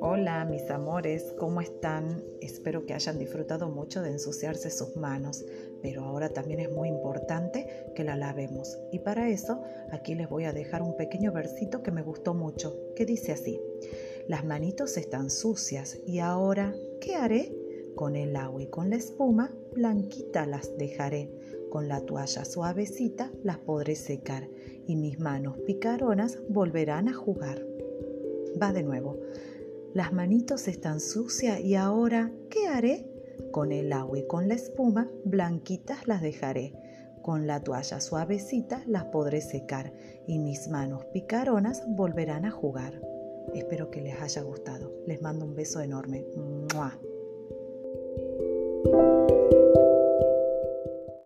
Hola mis amores, ¿cómo están? Espero que hayan disfrutado mucho de ensuciarse sus manos, pero ahora también es muy importante que la lavemos. Y para eso aquí les voy a dejar un pequeño versito que me gustó mucho, que dice así, las manitos están sucias y ahora, ¿qué haré? Con el agua y con la espuma, blanquita las dejaré. Con la toalla suavecita las podré secar y mis manos picaronas volverán a jugar. Va de nuevo. Las manitos están sucias y ahora, ¿qué haré? Con el agua y con la espuma, blanquitas las dejaré. Con la toalla suavecita las podré secar y mis manos picaronas volverán a jugar. Espero que les haya gustado. Les mando un beso enorme.